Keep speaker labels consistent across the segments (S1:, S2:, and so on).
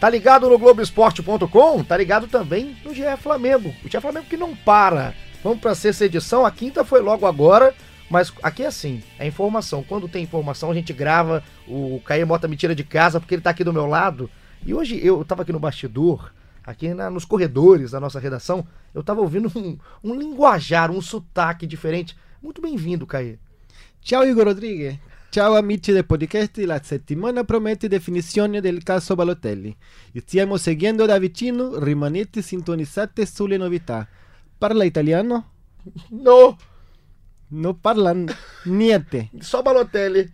S1: Tá ligado no Globoesporte.com? Tá ligado também no GE Flamengo. O GE Flamengo que não para. Vamos pra sexta edição. A quinta foi logo agora. Mas aqui é assim, é informação. Quando tem informação, a gente grava. O Caio Mota me tira de casa porque ele tá aqui do meu lado. E hoje eu tava aqui no bastidor, aqui na, nos corredores da nossa redação, eu tava ouvindo um, um linguajar, um sotaque diferente. Muito bem-vindo, Caio.
S2: Ciao Igor Rodriguez. Ciao amici del podcast, la settimana promette definizione del caso Balotelli. Stiamo seguendo da vicino, rimanete sintonizzati sulle novità. Parla italiano?
S1: No,
S2: Não parla niente.
S1: só Balotelli.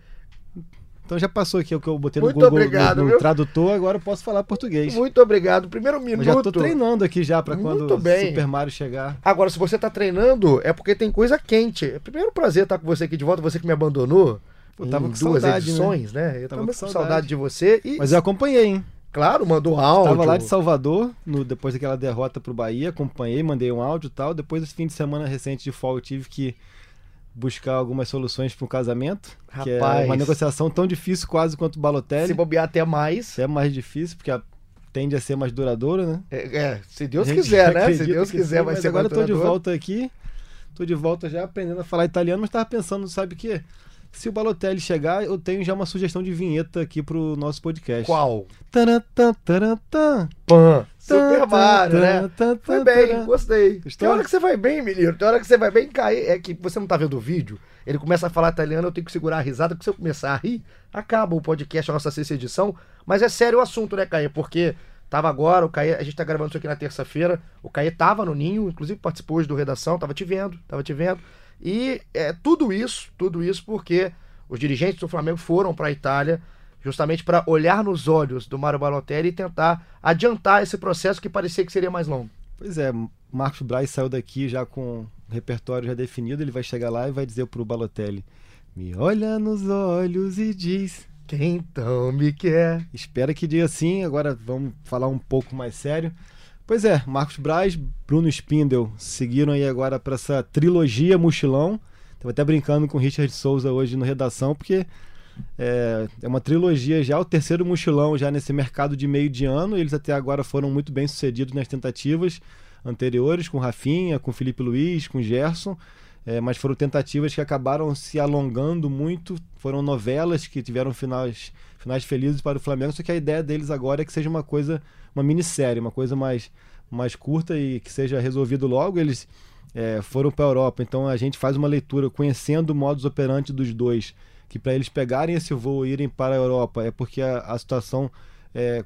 S2: Então já passou aqui o que eu botei
S1: Muito
S2: no Google
S1: obrigado,
S2: no, no tradutor, agora eu posso falar português.
S1: Muito obrigado. Primeiro minuto.
S2: Eu já tô treinando aqui já para quando
S1: Muito
S2: o. Super Mario chegar.
S1: Agora, se você tá treinando, é porque tem coisa quente. É primeiro prazer estar com você aqui de volta, você que me abandonou.
S2: Pô, tava
S1: em
S2: com
S1: duas
S2: saudade,
S1: edições, né? Eu tava,
S2: Tava
S1: com saudade.
S2: saudade.
S1: de você e,
S2: Mas eu acompanhei, hein?
S1: claro, mandou áudio.
S2: Tava lá de Salvador, no, depois daquela derrota pro Bahia, acompanhei, mandei um áudio e tal. Depois desse fim de semana recente de folga, eu tive que buscar algumas soluções para um casamento, que é
S1: Rapaz.
S2: uma negociação tão difícil quase quanto o Balotelli.
S1: Se bobear até mais.
S2: É mais difícil, porque a- tende a ser mais duradoura, né?
S1: É, é, se Deus quiser, né? Se Deus quiser,
S2: sim,
S1: vai
S2: mas
S1: ser
S2: agora eu
S1: mais
S2: tô de volta aqui. Tô de volta já aprendendo a falar italiano, mas tava pensando, sabe o quê? Se o Balotelli chegar, eu tenho já uma sugestão de vinheta aqui pro nosso podcast.
S1: Qual?
S2: Taratã, taratã.
S1: Pan. Super Mario, né? Foi bem, gostei. Tem hora que você vai bem, menino. Tem hora que você vai bem cair. É que você não tá vendo o vídeo. Ele começa a falar italiano, eu tenho que segurar a risada, porque se eu começar a rir, acaba o podcast, a nossa sexta edição. Mas é sério o assunto, né, Caê? Porque tava agora, o Caê, a gente tá gravando isso aqui na terça-feira. O Caê tava no ninho, inclusive participou hoje do redação, tava te vendo, tava te vendo. E é tudo isso, tudo isso porque os dirigentes do Flamengo foram para a Itália justamente para olhar nos olhos do Mário Balotelli e tentar adiantar esse processo que parecia que seria mais longo.
S2: Pois é, Marcos Braz saiu daqui já com o repertório já definido, ele vai chegar lá e vai dizer pro Balotelli: Me olha nos olhos e diz.
S1: Quem então me quer?
S2: Espera que diga assim, agora vamos falar um pouco mais sério. Pois é, Marcos Braz, Bruno Spindel seguiram aí agora para essa trilogia mochilão. Tava até brincando com o Richard Souza hoje no redação, porque é, é uma trilogia já, o terceiro mochilão já nesse mercado de meio de ano. Eles até agora foram muito bem sucedidos nas tentativas anteriores, com Rafinha, com Felipe Luiz, com Gerson. É, mas foram tentativas que acabaram se alongando muito. Foram novelas que tiveram finais, finais felizes para o Flamengo. Só que a ideia deles agora é que seja uma coisa, uma minissérie, uma coisa mais, mais curta e que seja resolvido logo. Eles é, foram para a Europa, então a gente faz uma leitura conhecendo o modus operandi dos dois. Que para eles pegarem esse voo e irem para a Europa é porque a, a situação é,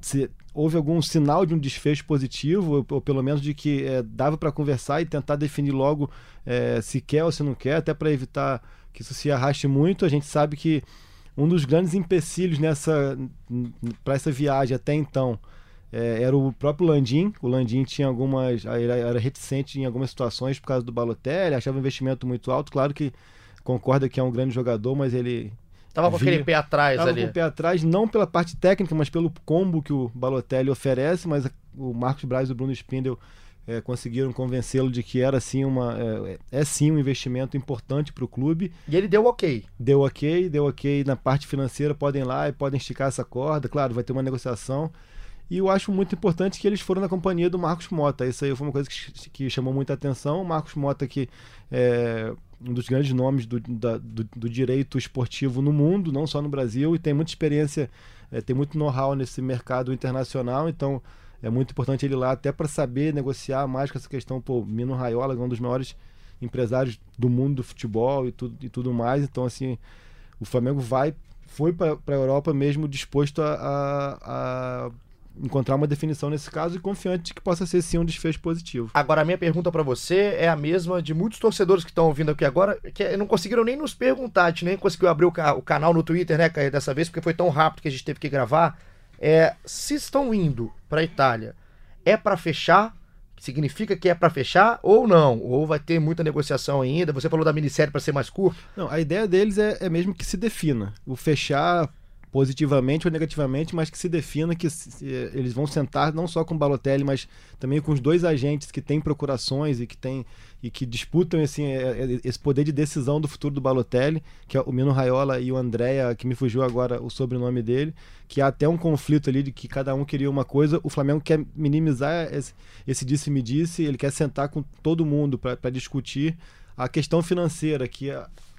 S2: se houve algum sinal de um desfecho positivo, ou, pelo menos de que é, dava para conversar e tentar definir logo é, se quer ou se não quer, até para evitar que isso se arraste muito. A gente sabe que um dos grandes empecilhos nessa para essa viagem até então é, era o próprio Landim. O Landim tinha algumas era, era reticente em algumas situações por causa do Balotelli, achava o investimento muito alto. Claro que concorda que é um grande jogador, mas ele
S1: Tava com
S2: Via-
S1: aquele pé atrás
S2: Tava
S1: ali.
S2: com o pé atrás, não pela parte técnica, mas pelo combo que o Balotelli oferece, mas o Marcos Braz e o Bruno Spindel eh, conseguiram convencê-lo de que era sim uma é, é sim um investimento importante para o clube.
S1: E ele deu ok.
S2: Deu ok, deu ok na parte financeira, podem ir lá e podem esticar essa corda, claro, vai ter uma negociação. E eu acho muito importante que eles foram na companhia do Marcos Mota. Isso aí foi uma coisa que, que chamou muita atenção. O Marcos Mota, que é um dos grandes nomes do, da- do, do direito esportivo no mundo, não só no Brasil, e tem muita experiência, é, tem muito know-how nesse mercado internacional. Então é muito importante ele lá até para saber negociar mais com essa questão. Pô, Mino Raiola é um dos maiores empresários do mundo do futebol e tudo, e tudo mais. Então, assim, o Flamengo vai foi para a Europa mesmo disposto a, a- a encontrar uma definição nesse caso e confiante de que possa ser sim um desfecho positivo.
S1: Agora, a minha pergunta pra você é a mesma de muitos torcedores que estão ouvindo aqui agora, que não conseguiram nem nos perguntar, a gente nem conseguiu abrir o, o canal no Twitter, né, dessa vez, porque foi tão rápido que a gente teve que gravar. É, se estão indo pra Itália, é pra fechar? Significa que é pra fechar ou não? Ou vai ter muita negociação ainda? Você falou da minissérie pra ser mais curto.
S2: Não, a ideia deles é, é mesmo que se defina. O fechar positivamente ou negativamente, mas que se defina que se, eles vão sentar não só com o Balotelli, mas também com os dois agentes que têm procurações e que têm e que disputam assim, esse poder de decisão do futuro do Balotelli, que é o Mino Raiola e o Andréa, que me fugiu agora o sobrenome dele, que há até um conflito ali de que cada um queria uma coisa. O Flamengo quer minimizar esse disse-me-disse, ele quer sentar com todo mundo para discutir a questão financeira, que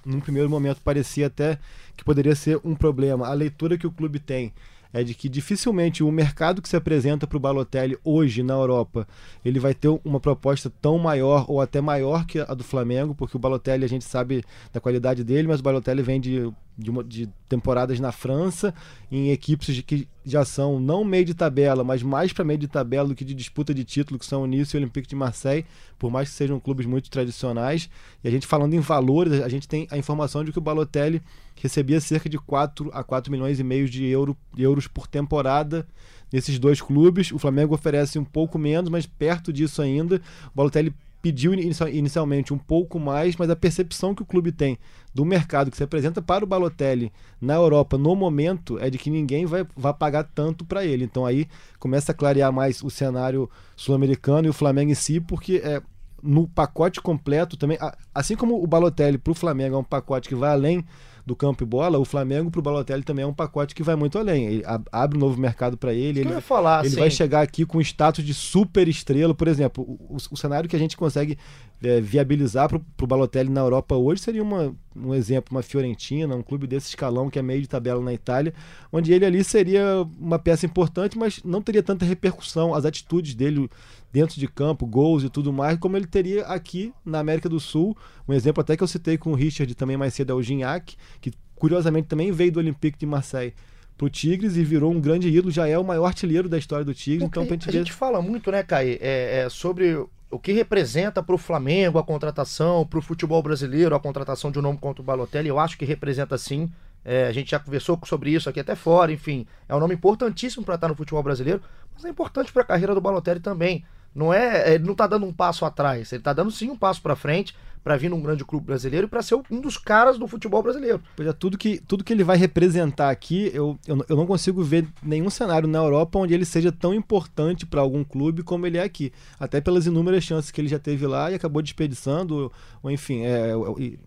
S2: num primeiro momento parecia até que poderia ser um problema. A leitura que o clube tem é de que dificilmente o mercado que se apresenta para o Balotelli hoje na Europa ele vai ter uma proposta tão maior ou até maior que a do Flamengo, porque o Balotelli a gente sabe da qualidade dele, mas o Balotelli vem de, de, uma, de temporadas na França, em equipes que já são não meio de tabela, mas mais para meio de tabela do que de disputa de título, que são o Nice e o Olympique de Marseille, por mais que sejam clubes muito tradicionais. E a gente falando em valores, a gente tem a informação de que o Balotelli recebia cerca de 4 a 4 milhões e meio de, euro, euros por temporada nesses dois clubes. O Flamengo oferece um pouco menos, mas perto disso ainda. O Balotelli pediu inicialmente um pouco mais, mas a percepção que o clube tem do mercado que se apresenta para o Balotelli na Europa no momento é de que ninguém vai, vai pagar tanto para ele. Então aí começa a clarear mais o cenário sul-americano e o Flamengo em si, porque é, no pacote completo também, assim como o Balotelli para o Flamengo é um pacote que vai além do campo e bola, o Flamengo para o Balotelli também é um pacote que vai muito além. Ele abre um novo mercado para ele. Ele,
S1: falar,
S2: ele
S1: assim...
S2: vai chegar aqui com status de super estrela. Por exemplo, o, o cenário que a gente consegue é, viabilizar para o Balotelli na Europa hoje seria uma, um exemplo, uma Fiorentina, um clube desse escalão que é meio de tabela na Itália, onde ele ali seria uma peça importante, mas não teria tanta repercussão, as atitudes dele dentro de campo, gols e tudo mais, como ele teria aqui na América do Sul. Um exemplo até que eu citei com o Richard também mais cedo é o Gignac, que curiosamente também veio do Olympique de Marseille pro Tigres e virou um grande ídolo, já é o maior artilheiro da história do Tigres. Porque então,
S1: a gente, a gente fala muito, né, Caí, é, é sobre o que representa para o Flamengo a contratação, para o futebol brasileiro a contratação de um nome contra o Balotelli. Eu acho que representa sim. É, a gente já conversou sobre isso aqui até fora, enfim. É um nome importantíssimo para estar no futebol brasileiro, mas é importante para a carreira do Balotelli também. Não é, ele não está dando um passo atrás, ele está dando sim um passo para frente para vir num grande clube brasileiro e para ser um dos caras do futebol brasileiro.
S2: Pois é, tudo que, tudo que ele vai representar aqui, eu, eu, eu não consigo ver nenhum cenário na Europa onde ele seja tão importante para algum clube como ele é aqui. Até pelas inúmeras chances que ele já teve lá e acabou desperdiçando, ou enfim, é,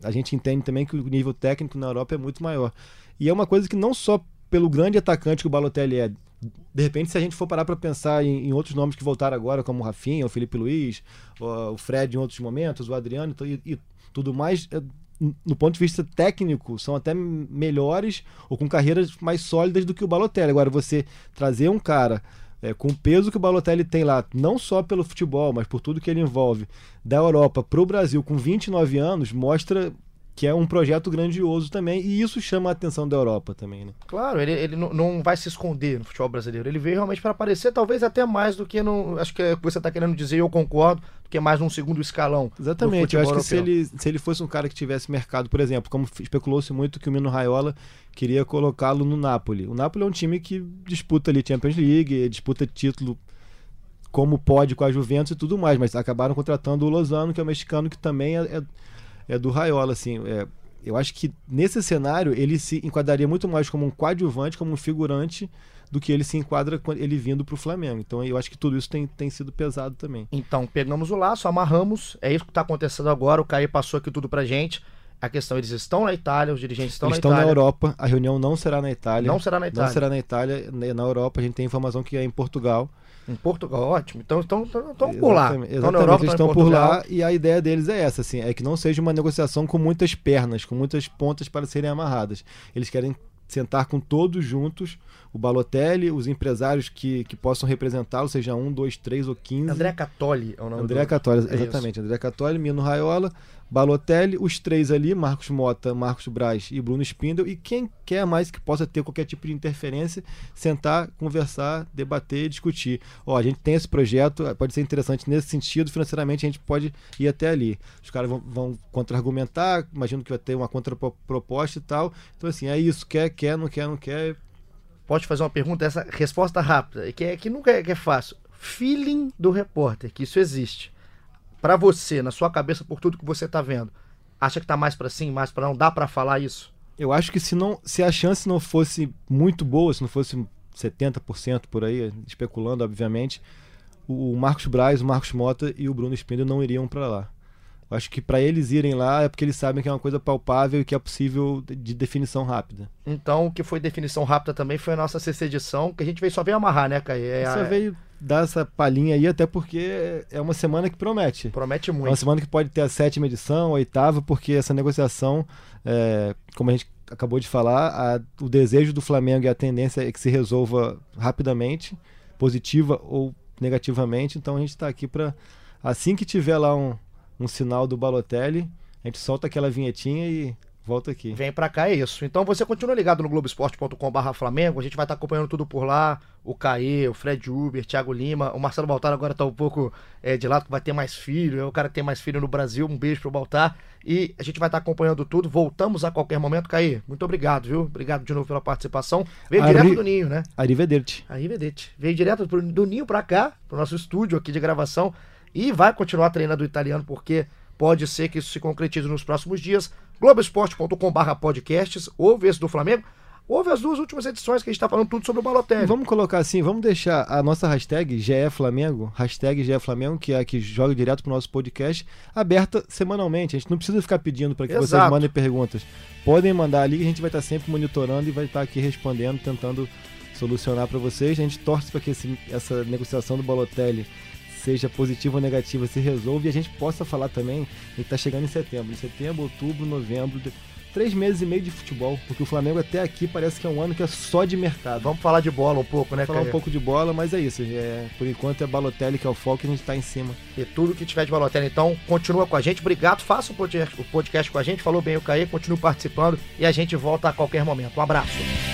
S2: a gente entende também que o nível técnico na Europa é muito maior. E é uma coisa que não só pelo grande atacante que o Balotelli é, de repente, se a gente for parar para pensar em, em, outros nomes que voltaram agora, como o Rafinha, o Felipe Luiz, o, o Fred em outros momentos, o Adriano e, e tudo mais, é, no ponto de vista técnico, são até melhores ou com carreiras mais sólidas do que o Balotelli. Agora, você trazer um cara é, com o peso que o Balotelli tem lá, não só pelo futebol, mas por tudo que ele envolve, da Europa para o Brasil com 29 anos, mostra que é um projeto grandioso também, e isso chama a atenção da Europa também, né?
S1: Claro, ele, ele não vai se esconder no futebol brasileiro, ele veio realmente para aparecer, talvez até mais do que no. Acho que é o que você está querendo dizer, eu concordo, do que mais num segundo escalão.
S2: Exatamente, eu acho que se ele, se ele fosse um cara que tivesse mercado, por exemplo, como especulou-se muito que o Mino Raiola queria colocá-lo no Napoli. O Napoli é um time que disputa ali Champions League, disputa título como pode com a Juventus e tudo mais, mas acabaram contratando o Lozano, que é um mexicano que também é, é é do Raiola, assim. É, eu acho que nesse cenário ele se enquadraria muito mais como um coadjuvante, como um figurante, do que ele se enquadra ele vindo para o Flamengo. Então eu acho que tudo isso tem, tem sido pesado também.
S1: Então pegamos o laço, amarramos, é isso que está acontecendo agora. O Caio passou aqui tudo para gente. A questão, eles estão na Itália, os dirigentes estão
S2: eles
S1: na
S2: estão
S1: Itália.
S2: estão na Europa, a reunião não será na Itália.
S1: Não será na Itália.
S2: Não será na Itália, na Europa a gente tem informação que é em Portugal.
S1: Em Portugal, ótimo. Então estão, estão por lá.
S2: Exatamente, estão, Europa, eles estão por lá e a ideia deles é essa, assim, é que não seja uma negociação com muitas pernas, com muitas pontas para serem amarradas. Eles querem sentar com todos juntos, o Balotelli, os empresários que, que possam representá-lo, seja um, dois, três ou quinze.
S1: André Catoli
S2: é o nome André do... Catoli, é exatamente. É André Catoli, Mino Raiola, Balotelli, os três ali, Marcos Mota, Marcos Braz e Bruno Spindel, e quem quer mais que possa ter qualquer tipo de interferência, sentar, conversar, debater, discutir. Ó, a gente tem esse projeto, pode ser interessante nesse sentido, financeiramente a gente pode ir até ali. Os caras vão, vão contra-argumentar, imagino que vai ter uma contraproposta e tal. Então, assim, é isso, quer, quer, não quer, não quer.
S1: Pode fazer uma pergunta, essa resposta rápida, que, é, que nunca é, que é fácil. Feeling do repórter, que isso existe para você, na sua cabeça, por tudo que você tá vendo, acha que tá mais para sim, mais para não? Dá para falar isso?
S2: Eu acho que se, não, se a chance não fosse muito boa, se não fosse 70% por aí, especulando, obviamente, o Marcos Braz, o Marcos Mota e o Bruno Spindler não iriam para lá. Eu acho que para eles irem lá é porque eles sabem que é uma coisa palpável e que é possível de definição rápida.
S1: Então, o que foi definição rápida também foi a nossa CC edição, que a gente veio, só veio amarrar, né, Caí?
S2: É, só veio dar essa palhinha aí, até porque é uma semana que promete.
S1: Promete muito. É
S2: uma semana que pode ter a sétima edição, a oitava, porque essa negociação, é, como a gente acabou de falar, a, o desejo do Flamengo e a tendência é que se resolva rapidamente, positiva ou negativamente. Então a gente está aqui para, assim que tiver lá um um sinal do Balotelli, a gente solta aquela vinhetinha e volta aqui.
S1: Vem para cá, é isso. Então você continua ligado no globoesporte.com.br Flamengo, a gente vai estar tá acompanhando tudo por lá. O Caê, o Fred Uber, Thiago Lima, o Marcelo Baltar agora tá um pouco é, de lado, que vai ter mais filho, é o cara que tem mais filho no Brasil, um beijo pro Baltar. E a gente vai estar tá acompanhando tudo, voltamos a qualquer momento. Caê, muito obrigado, viu? Obrigado de novo pela participação. Veio Arri... direto do Ninho, né?
S2: Arrivederci.
S1: Arrivederci. Veio direto do Ninho para cá, pro nosso estúdio aqui de gravação e vai continuar treinando o italiano porque pode ser que isso se concretize nos próximos dias. Globoesporte.com/barra podcasts, ouve esse do Flamengo. Houve as duas últimas edições que a gente está falando tudo sobre o Balotelli.
S2: Vamos colocar assim, vamos deixar a nossa hashtag GE Flamengo, hashtag GE Flamengo, que é a que joga direto para o nosso podcast, aberta semanalmente. A gente não precisa ficar pedindo para que Exato. vocês mandem perguntas. Podem mandar ali, a gente vai estar tá sempre monitorando e vai estar tá aqui respondendo, tentando solucionar para vocês. A gente torce para que esse, essa negociação do Balotelli seja positiva ou negativa, se resolve e a gente possa falar também, ele está chegando em setembro, em setembro, outubro, novembro, três meses e meio de futebol, porque o Flamengo até aqui parece que é um ano que é só de mercado.
S1: Vamos falar de bola um pouco, né,
S2: Vamos falar um pouco de bola, mas é isso. É, por enquanto é Balotelli que é o foco e a gente está em cima.
S1: E tudo que tiver de Balotelli, então, continua com a gente. Obrigado, faça o podcast, o podcast com a gente, falou bem o Caê, continue participando e a gente volta a qualquer momento. Um abraço.